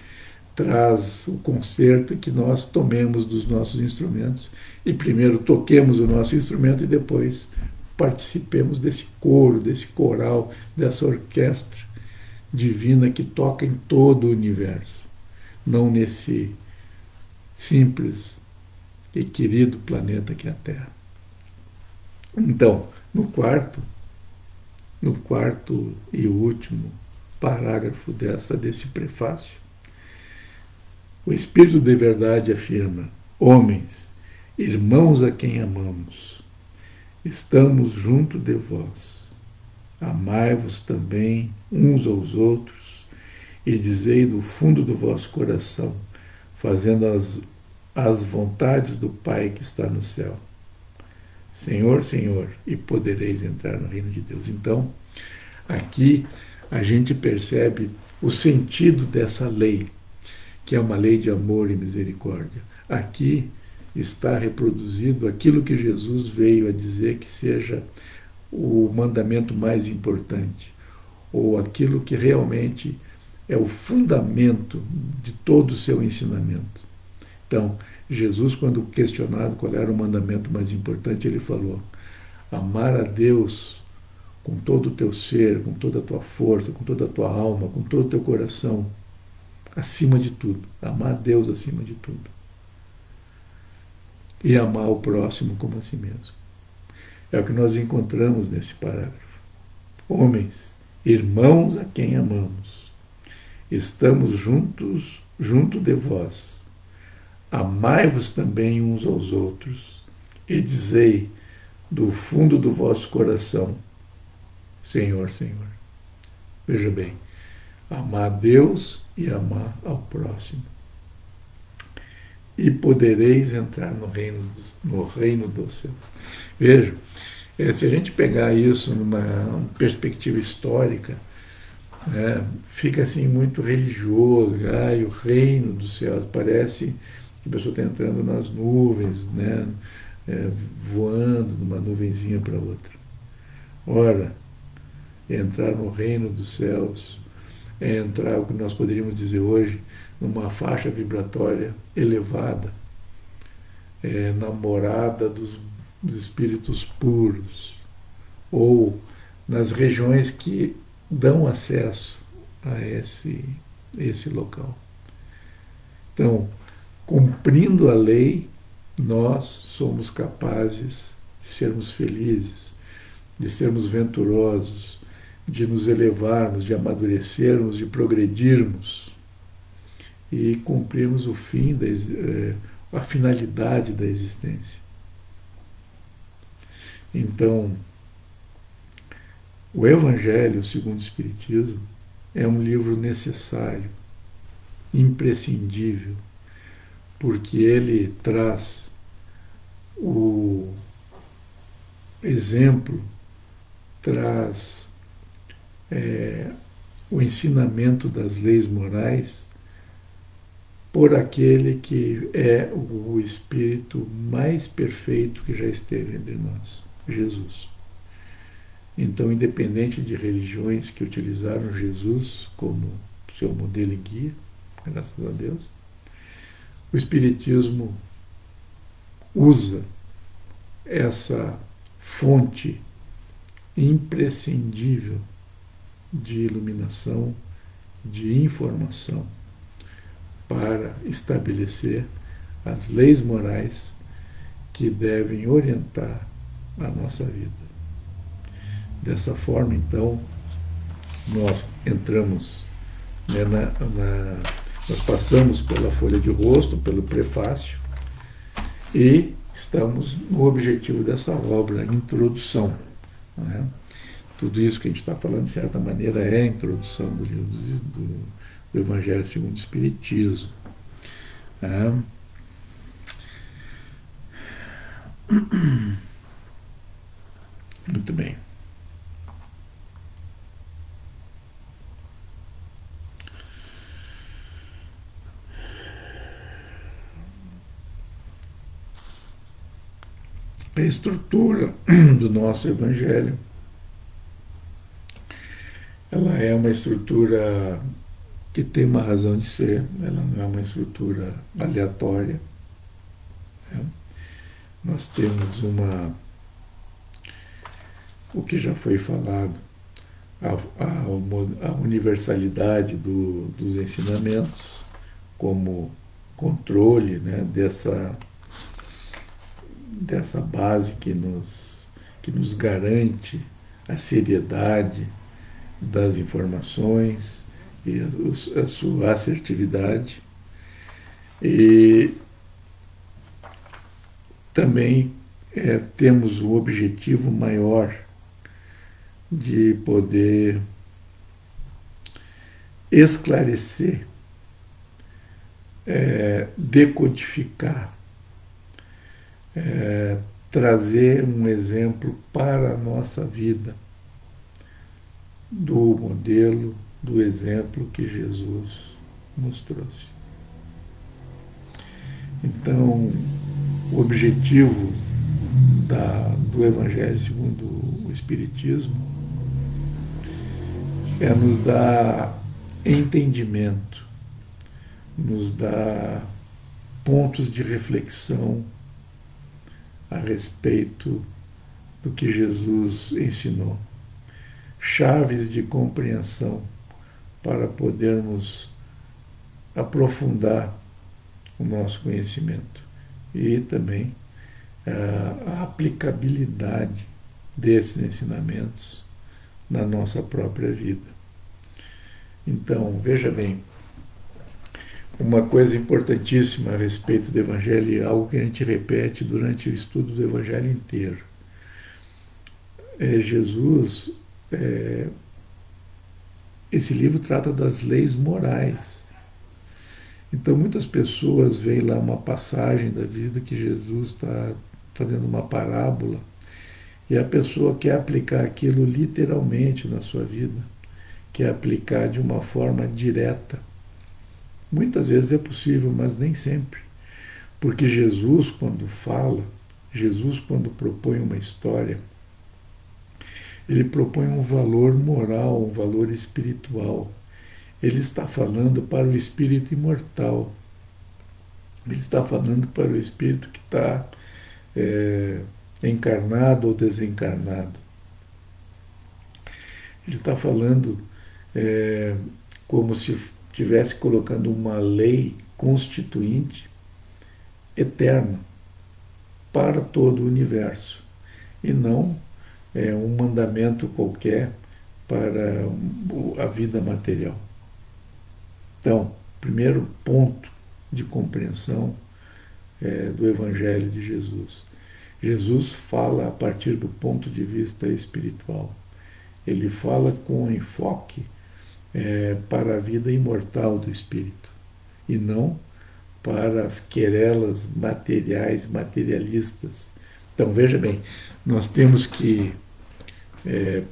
traz o concerto e que nós tomemos dos nossos instrumentos e primeiro toquemos o nosso instrumento e depois participemos desse coro, desse coral, dessa orquestra divina que toca em todo o universo, não nesse simples e querido planeta que é a Terra. Então, no quarto, no quarto e último parágrafo dessa, desse prefácio. O Espírito de Verdade afirma: Homens, irmãos a quem amamos, estamos junto de vós. Amai-vos também uns aos outros e dizei do fundo do vosso coração, fazendo as, as vontades do Pai que está no céu. Senhor, Senhor, e podereis entrar no reino de Deus. Então, aqui a gente percebe o sentido dessa lei, que é uma lei de amor e misericórdia. Aqui está reproduzido aquilo que Jesus veio a dizer que seja o mandamento mais importante, ou aquilo que realmente é o fundamento de todo o seu ensinamento. Então, Jesus, quando questionado qual era o mandamento mais importante, ele falou: amar a Deus com todo o teu ser, com toda a tua força, com toda a tua alma, com todo o teu coração, acima de tudo. Amar a Deus acima de tudo. E amar o próximo como a si mesmo. É o que nós encontramos nesse parágrafo. Homens, irmãos a quem amamos, estamos juntos, junto de vós. Amai-vos também uns aos outros, e dizei do fundo do vosso coração: Senhor, Senhor. Veja bem, amar a Deus e amar ao próximo. E podereis entrar no reino, no reino do céu. Veja, é, se a gente pegar isso numa perspectiva histórica, é, fica assim muito religioso, ai, o reino dos céus, parece que a pessoa está entrando nas nuvens, né, é, voando de uma nuvenzinha para outra. Ora, entrar no reino dos céus, é entrar, o que nós poderíamos dizer hoje, numa faixa vibratória elevada, é, namorada dos, dos espíritos puros, ou nas regiões que dão acesso a esse, esse local. Então, cumprindo a lei, nós somos capazes de sermos felizes, de sermos venturosos, de nos elevarmos, de amadurecermos, de progredirmos e cumprirmos o fim, da, eh, a finalidade da existência. Então, o Evangelho segundo o Espiritismo é um livro necessário, imprescindível, porque ele traz o exemplo, traz é, o ensinamento das leis morais por aquele que é o Espírito mais perfeito que já esteve entre nós, Jesus. Então, independente de religiões que utilizaram Jesus como seu modelo e guia, graças a Deus, o Espiritismo usa essa fonte imprescindível de iluminação, de informação, para estabelecer as leis morais que devem orientar a nossa vida. Dessa forma, então, nós entramos né, na, na, nós passamos pela folha de rosto, pelo prefácio, e estamos no objetivo dessa obra, a introdução. Né? Tudo isso que a gente está falando, de certa maneira, é a introdução do livro do, do Evangelho segundo o Espiritismo. É. Muito bem. Estrutura do nosso Evangelho ela é uma estrutura que tem uma razão de ser, ela não é uma estrutura aleatória. Né? Nós temos uma. O que já foi falado, a, a, a universalidade do, dos ensinamentos como controle né, dessa, dessa base que nos, que nos garante a seriedade das informações e a, a sua assertividade. E também é, temos o objetivo maior de poder esclarecer, é, decodificar, é, trazer um exemplo para a nossa vida do modelo, do exemplo que Jesus nos trouxe. Então, o objetivo da, do Evangelho segundo o Espiritismo é nos dar entendimento, nos dar pontos de reflexão a respeito do que Jesus ensinou, chaves de compreensão para podermos aprofundar o nosso conhecimento e também a aplicabilidade desses ensinamentos na nossa própria vida. Então, veja bem, uma coisa importantíssima a respeito do Evangelho, algo que a gente repete durante o estudo do Evangelho inteiro. É Jesus, é, esse livro trata das leis morais. Então, muitas pessoas veem lá uma passagem da vida que Jesus está fazendo uma parábola e a pessoa quer aplicar aquilo literalmente na sua vida, quer aplicar de uma forma direta. Muitas vezes é possível, mas nem sempre. Porque Jesus, quando fala, Jesus, quando propõe uma história, ele propõe um valor moral, um valor espiritual. Ele está falando para o espírito imortal. Ele está falando para o espírito que está é, encarnado ou desencarnado. Ele está falando é, como se estivesse colocando uma lei constituinte eterna para todo o universo e não é, um mandamento qualquer para a vida material. Então, primeiro ponto de compreensão é, do Evangelho de Jesus. Jesus fala a partir do ponto de vista espiritual. Ele fala com enfoque é, para a vida imortal do espírito e não para as querelas materiais, materialistas. Então veja bem, nós temos que é,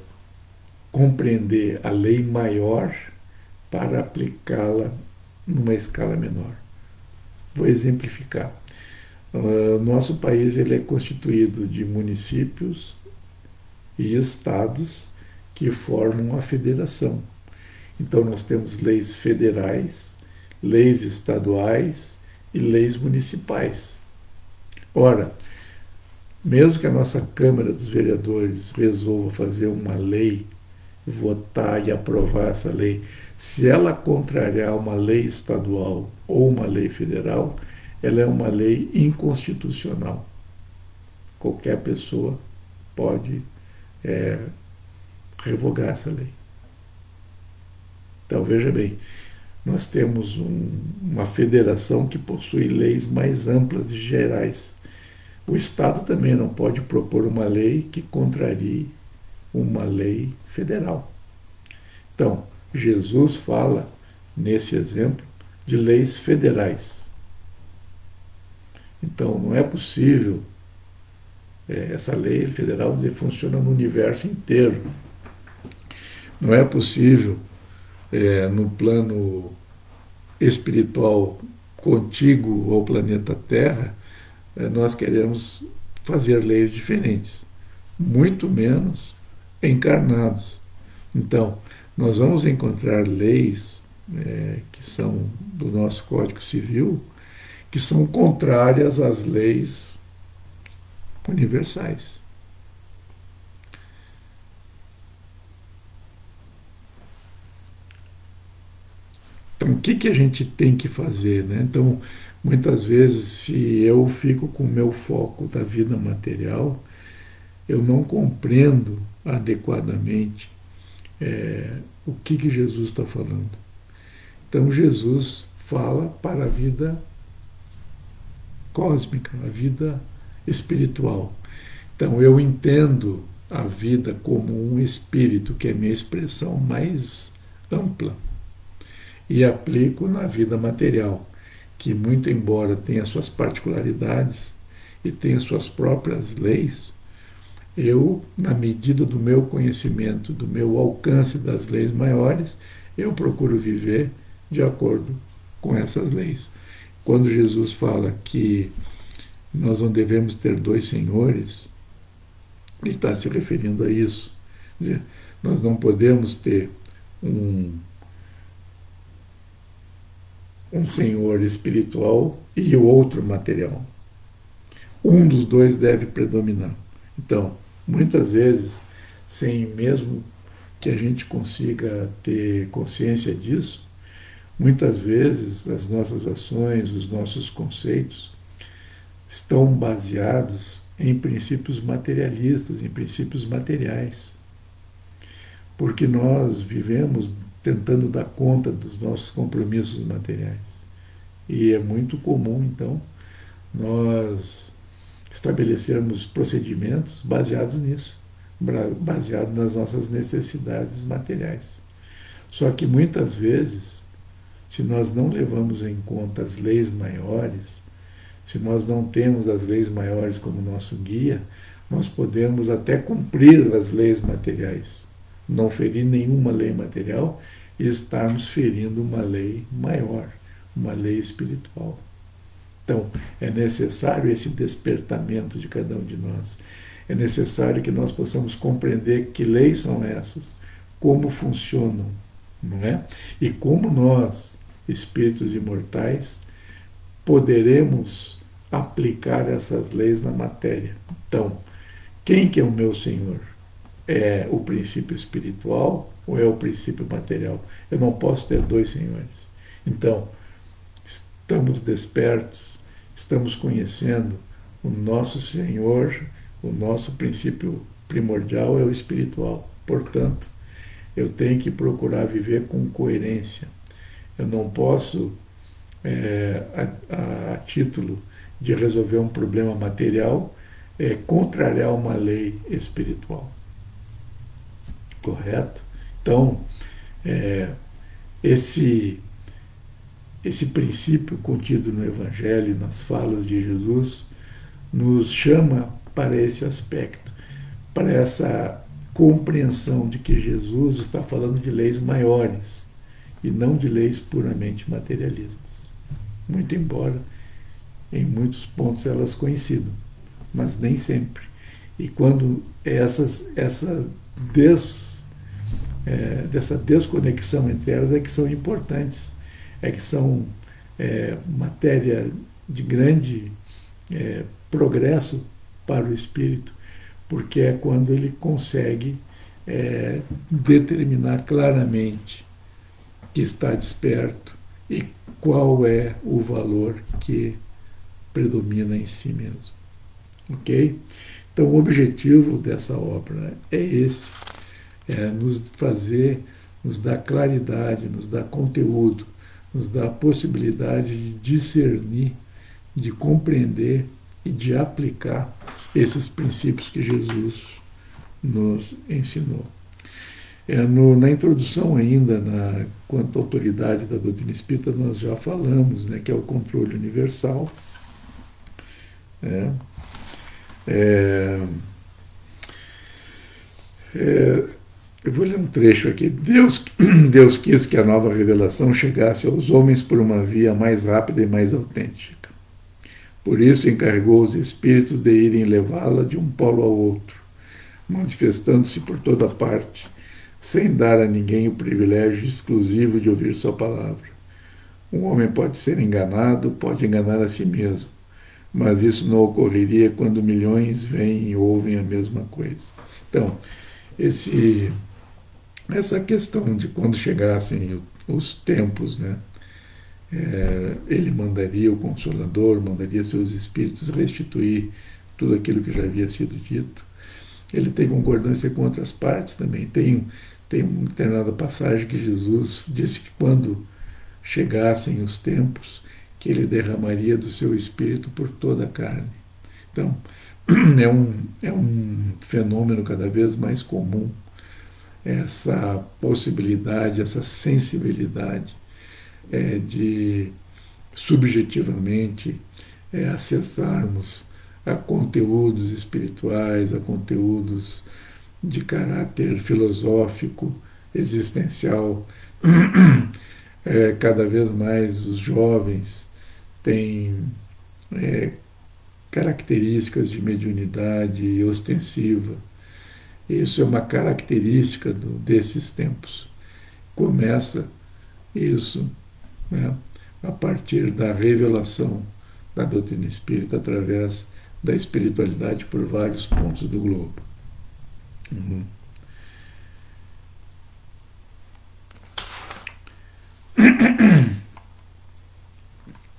compreender a lei maior para aplicá-la numa escala menor. Vou exemplificar. O nosso país ele é constituído de municípios e estados que formam a federação. Então nós temos leis federais, leis estaduais e leis municipais. Ora, mesmo que a nossa Câmara dos Vereadores resolva fazer uma lei, votar e aprovar essa lei, se ela contrariar uma lei estadual ou uma lei federal, ela é uma lei inconstitucional. Qualquer pessoa pode é, revogar essa lei. Então, veja bem, nós temos um, uma federação que possui leis mais amplas e gerais. O Estado também não pode propor uma lei que contrarie uma lei federal. Então, Jesus fala, nesse exemplo, de leis federais. Então, não é possível. É, essa lei federal dizer, funciona no universo inteiro. Não é possível, é, no plano espiritual contíguo ao planeta Terra, é, nós queremos fazer leis diferentes, muito menos encarnados. Então, nós vamos encontrar leis é, que são do nosso Código Civil que são contrárias às leis universais. Que, que a gente tem que fazer? Né? Então, muitas vezes, se eu fico com o meu foco da vida material, eu não compreendo adequadamente é, o que, que Jesus está falando. Então, Jesus fala para a vida cósmica, a vida espiritual. Então eu entendo a vida como um espírito, que é minha expressão mais ampla, e aplico na vida material, que muito embora tenha suas particularidades e tenha suas próprias leis, eu, na medida do meu conhecimento, do meu alcance das leis maiores, eu procuro viver de acordo com essas leis. Quando Jesus fala que nós não devemos ter dois senhores, ele está se referindo a isso. Quer dizer, nós não podemos ter um, um senhor espiritual e o outro material. Um dos dois deve predominar. Então, muitas vezes, sem mesmo que a gente consiga ter consciência disso, muitas vezes as nossas ações, os nossos conceitos estão baseados em princípios materialistas, em princípios materiais. Porque nós vivemos tentando dar conta dos nossos compromissos materiais. E é muito comum, então, nós estabelecermos procedimentos baseados nisso, baseados nas nossas necessidades materiais. Só que muitas vezes, se nós não levamos em conta as leis maiores, se nós não temos as leis maiores como nosso guia, nós podemos até cumprir as leis materiais, não ferir nenhuma lei material e estarmos ferindo uma lei maior, uma lei espiritual. Então, é necessário esse despertamento de cada um de nós. É necessário que nós possamos compreender que leis são essas, como funcionam, não é? E como nós, espíritos imortais, poderemos aplicar essas leis na matéria. Então, quem que é o meu Senhor? É o princípio espiritual ou é o princípio material? Eu não posso ter dois senhores. Então, estamos despertos, estamos conhecendo o nosso Senhor, o nosso princípio primordial é o espiritual. Portanto, eu tenho que procurar viver com coerência. Eu não posso, é, a, a, título de resolver um problema material, é, contrariar uma lei espiritual. Correto? Então, é, esse esse princípio contido no Evangelho, nas falas de Jesus, nos chama para esse aspecto, para essa compreensão de que Jesus está falando de leis maiores e não de leis puramente materialistas. Muito embora em muitos pontos elas coincidam, mas nem sempre. E quando essas, essa des, é, dessa desconexão entre elas é que são importantes é que são é, matéria de grande é, progresso para o espírito, porque é quando ele consegue é, determinar claramente que está desperto e qual é o valor que predomina em si mesmo. Ok? Então, o objetivo dessa obra é esse: é nos fazer, nos dar claridade, nos dar conteúdo nos a possibilidade de discernir, de compreender e de aplicar esses princípios que Jesus nos ensinou. É, no, na introdução ainda, na, quanto à autoridade da doutrina espírita, nós já falamos, né, que é o controle universal. É, é, é eu vou ler um trecho aqui. Deus, Deus quis que a nova revelação chegasse aos homens por uma via mais rápida e mais autêntica. Por isso encarregou os espíritos de irem levá-la de um polo ao outro, manifestando-se por toda parte, sem dar a ninguém o privilégio exclusivo de ouvir sua palavra. Um homem pode ser enganado, pode enganar a si mesmo, mas isso não ocorreria quando milhões veem e ouvem a mesma coisa. Então, esse essa questão de quando chegassem os tempos, né, é, ele mandaria o Consolador, mandaria seus espíritos restituir tudo aquilo que já havia sido dito. Ele tem concordância com outras partes também. Tem, tem uma determinada passagem que Jesus disse que quando chegassem os tempos, que ele derramaria do seu espírito por toda a carne. Então, é um, é um fenômeno cada vez mais comum essa possibilidade, essa sensibilidade é, de subjetivamente é, acessarmos a conteúdos espirituais, a conteúdos de caráter filosófico, existencial. É, cada vez mais os jovens têm é, características de mediunidade ostensiva. Isso é uma característica do, desses tempos. Começa isso né, a partir da revelação da doutrina espírita através da espiritualidade por vários pontos do globo. Uhum.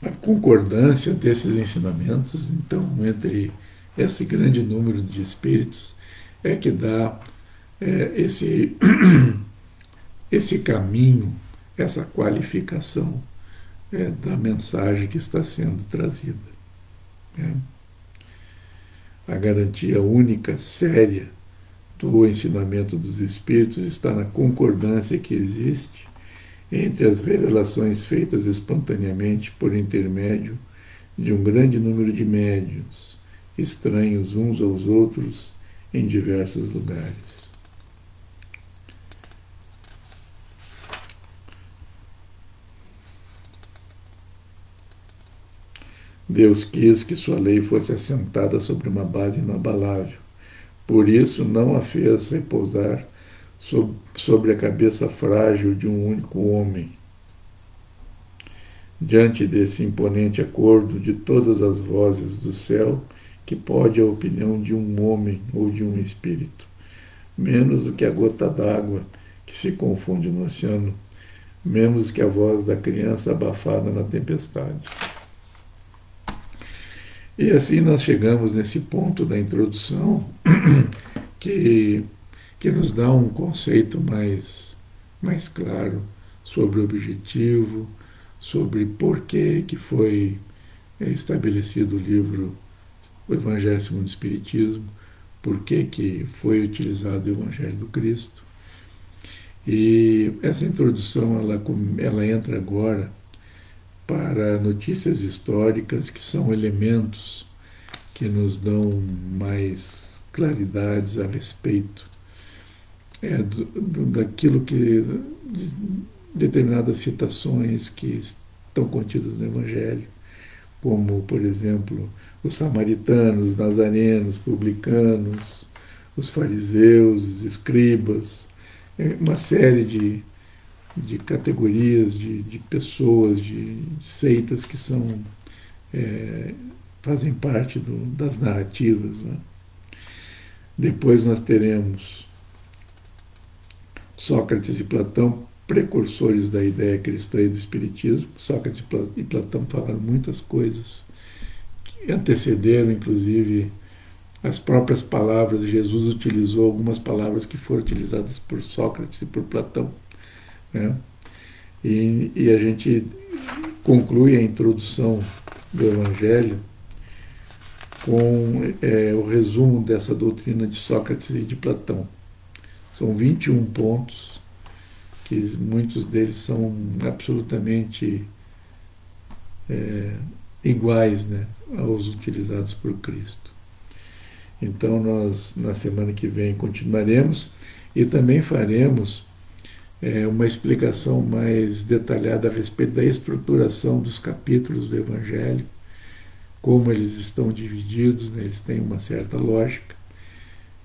A concordância desses ensinamentos, então, entre esse grande número de espíritos, é que dá é, esse, esse caminho, essa qualificação é, da mensagem que está sendo trazida. Né? A garantia única, séria, do ensinamento dos Espíritos está na concordância que existe entre as revelações feitas espontaneamente por intermédio de um grande número de médios, estranhos uns aos outros em diversos lugares. Deus quis que sua lei fosse assentada sobre uma base inabalável. Por isso, não a fez repousar sobre a cabeça frágil de um único homem. Diante desse imponente acordo de todas as vozes do céu, que pode a opinião de um homem ou de um espírito, menos do que a gota d'água que se confunde no oceano, menos que a voz da criança abafada na tempestade. E assim nós chegamos nesse ponto da introdução que, que nos dá um conceito mais, mais claro sobre o objetivo, sobre por que, que foi eh, estabelecido o livro O Evangelho segundo o Espiritismo, por que, que foi utilizado o Evangelho do Cristo. E essa introdução ela, ela entra agora para notícias históricas que são elementos que nos dão mais claridades a respeito é, do, do, daquilo que de determinadas citações que estão contidas no Evangelho, como, por exemplo, os samaritanos, os nazarenos, publicanos, os fariseus, os escribas, é uma série de de categorias, de, de pessoas, de, de, seitas que são é, fazem parte do, das narrativas. Né? Depois nós teremos Sócrates e Platão, precursores da ideia cristã e do Espiritismo. Sócrates e Platão falaram muitas coisas que antecederam, inclusive, as próprias palavras. Jesus utilizou algumas palavras que foram utilizadas por Sócrates e por Platão né? E, e a gente conclui a introdução do Evangelho com é, o resumo dessa doutrina de Sócrates e de Platão. São 21 pontos, que muitos deles são absolutamente é, iguais né, aos utilizados por Cristo. Então, nós, na semana que vem, continuaremos e também faremos é, uma explicação mais detalhada a respeito da estruturação dos capítulos do Evangelho, como eles estão divididos, né, eles têm uma certa lógica,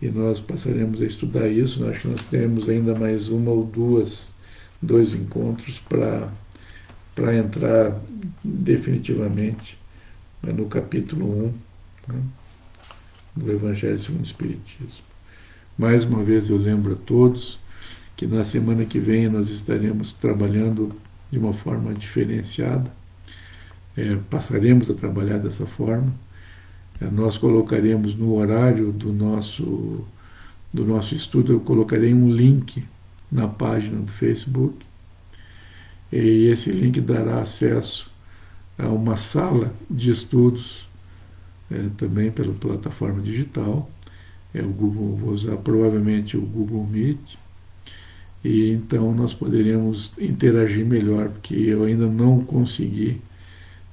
e nós passaremos a estudar isso. Acho que nós teremos ainda mais uma ou duas, dois encontros para entrar definitivamente né, no capítulo 1 né, do Evangelho segundo o Espiritismo. Mais uma vez eu lembro a todos que na semana que vem nós estaremos trabalhando de uma forma diferenciada, é, passaremos a trabalhar dessa forma. É, nós colocaremos no horário do nosso, do nosso estudo, eu colocarei um link na página do Facebook, e esse link dará acesso a uma sala de estudos é, também pela plataforma digital. É o Google, vou usar provavelmente o Google Meet. E então nós poderíamos interagir melhor, porque eu ainda não consegui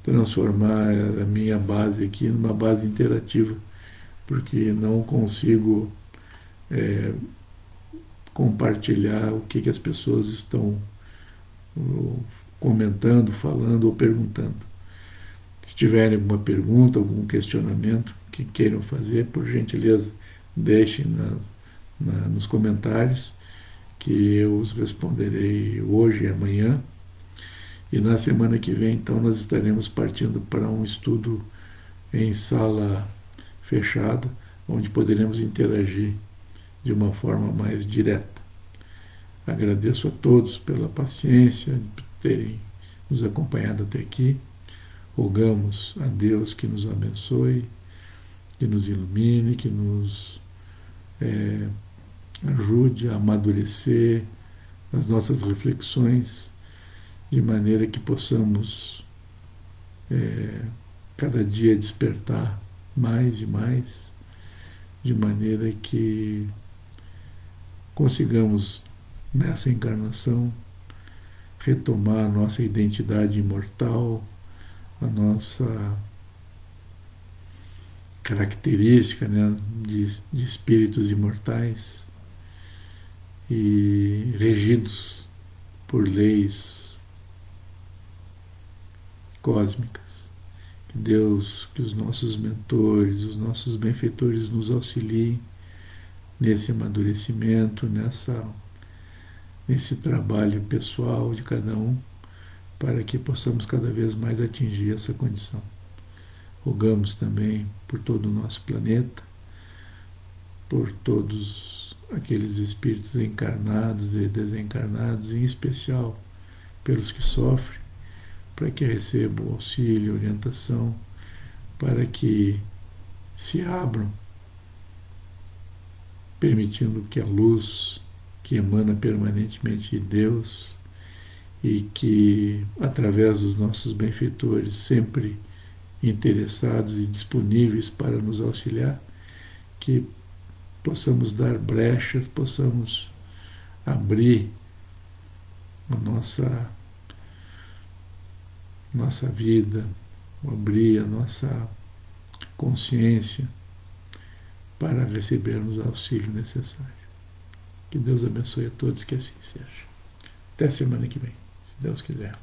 transformar a minha base aqui numa base interativa, porque não consigo é, compartilhar o que, que as pessoas estão comentando, falando ou perguntando. Se tiverem alguma pergunta, algum questionamento que queiram fazer, por gentileza, deixem na, na, nos comentários, que eu os responderei hoje e amanhã. E na semana que vem, então, nós estaremos partindo para um estudo em sala fechada, onde poderemos interagir de uma forma mais direta. Agradeço a todos pela paciência, por terem nos acompanhado até aqui. Rogamos a Deus que nos abençoe, que nos ilumine, que nos é, ajude a amadurecer as nossas reflexões de maneira que possamos é, cada dia despertar mais e mais, de maneira que consigamos nessa encarnação retomar a nossa identidade imortal, a nossa característica né, de, de espíritos imortais e regidos por leis cósmicas. Que Deus, que os nossos mentores, os nossos benfeitores nos auxiliem nesse amadurecimento, nessa, nesse trabalho pessoal de cada um, para que possamos cada vez mais atingir essa condição. Rogamos também por todo o nosso planeta, por todos aqueles espíritos encarnados e desencarnados, em especial pelos que sofrem, para que recebam auxílio, orientação, para que se abram, permitindo que a luz que emana permanentemente de Deus e que, através dos nossos benfeitores, sempre interessados e disponíveis para nos auxiliar, que possamos dar brechas, possamos abrir a nossa nossa vida, abrir a nossa consciência para recebermos o auxílio necessário. Que Deus abençoe a todos, que assim seja. Até semana que vem, se Deus quiser.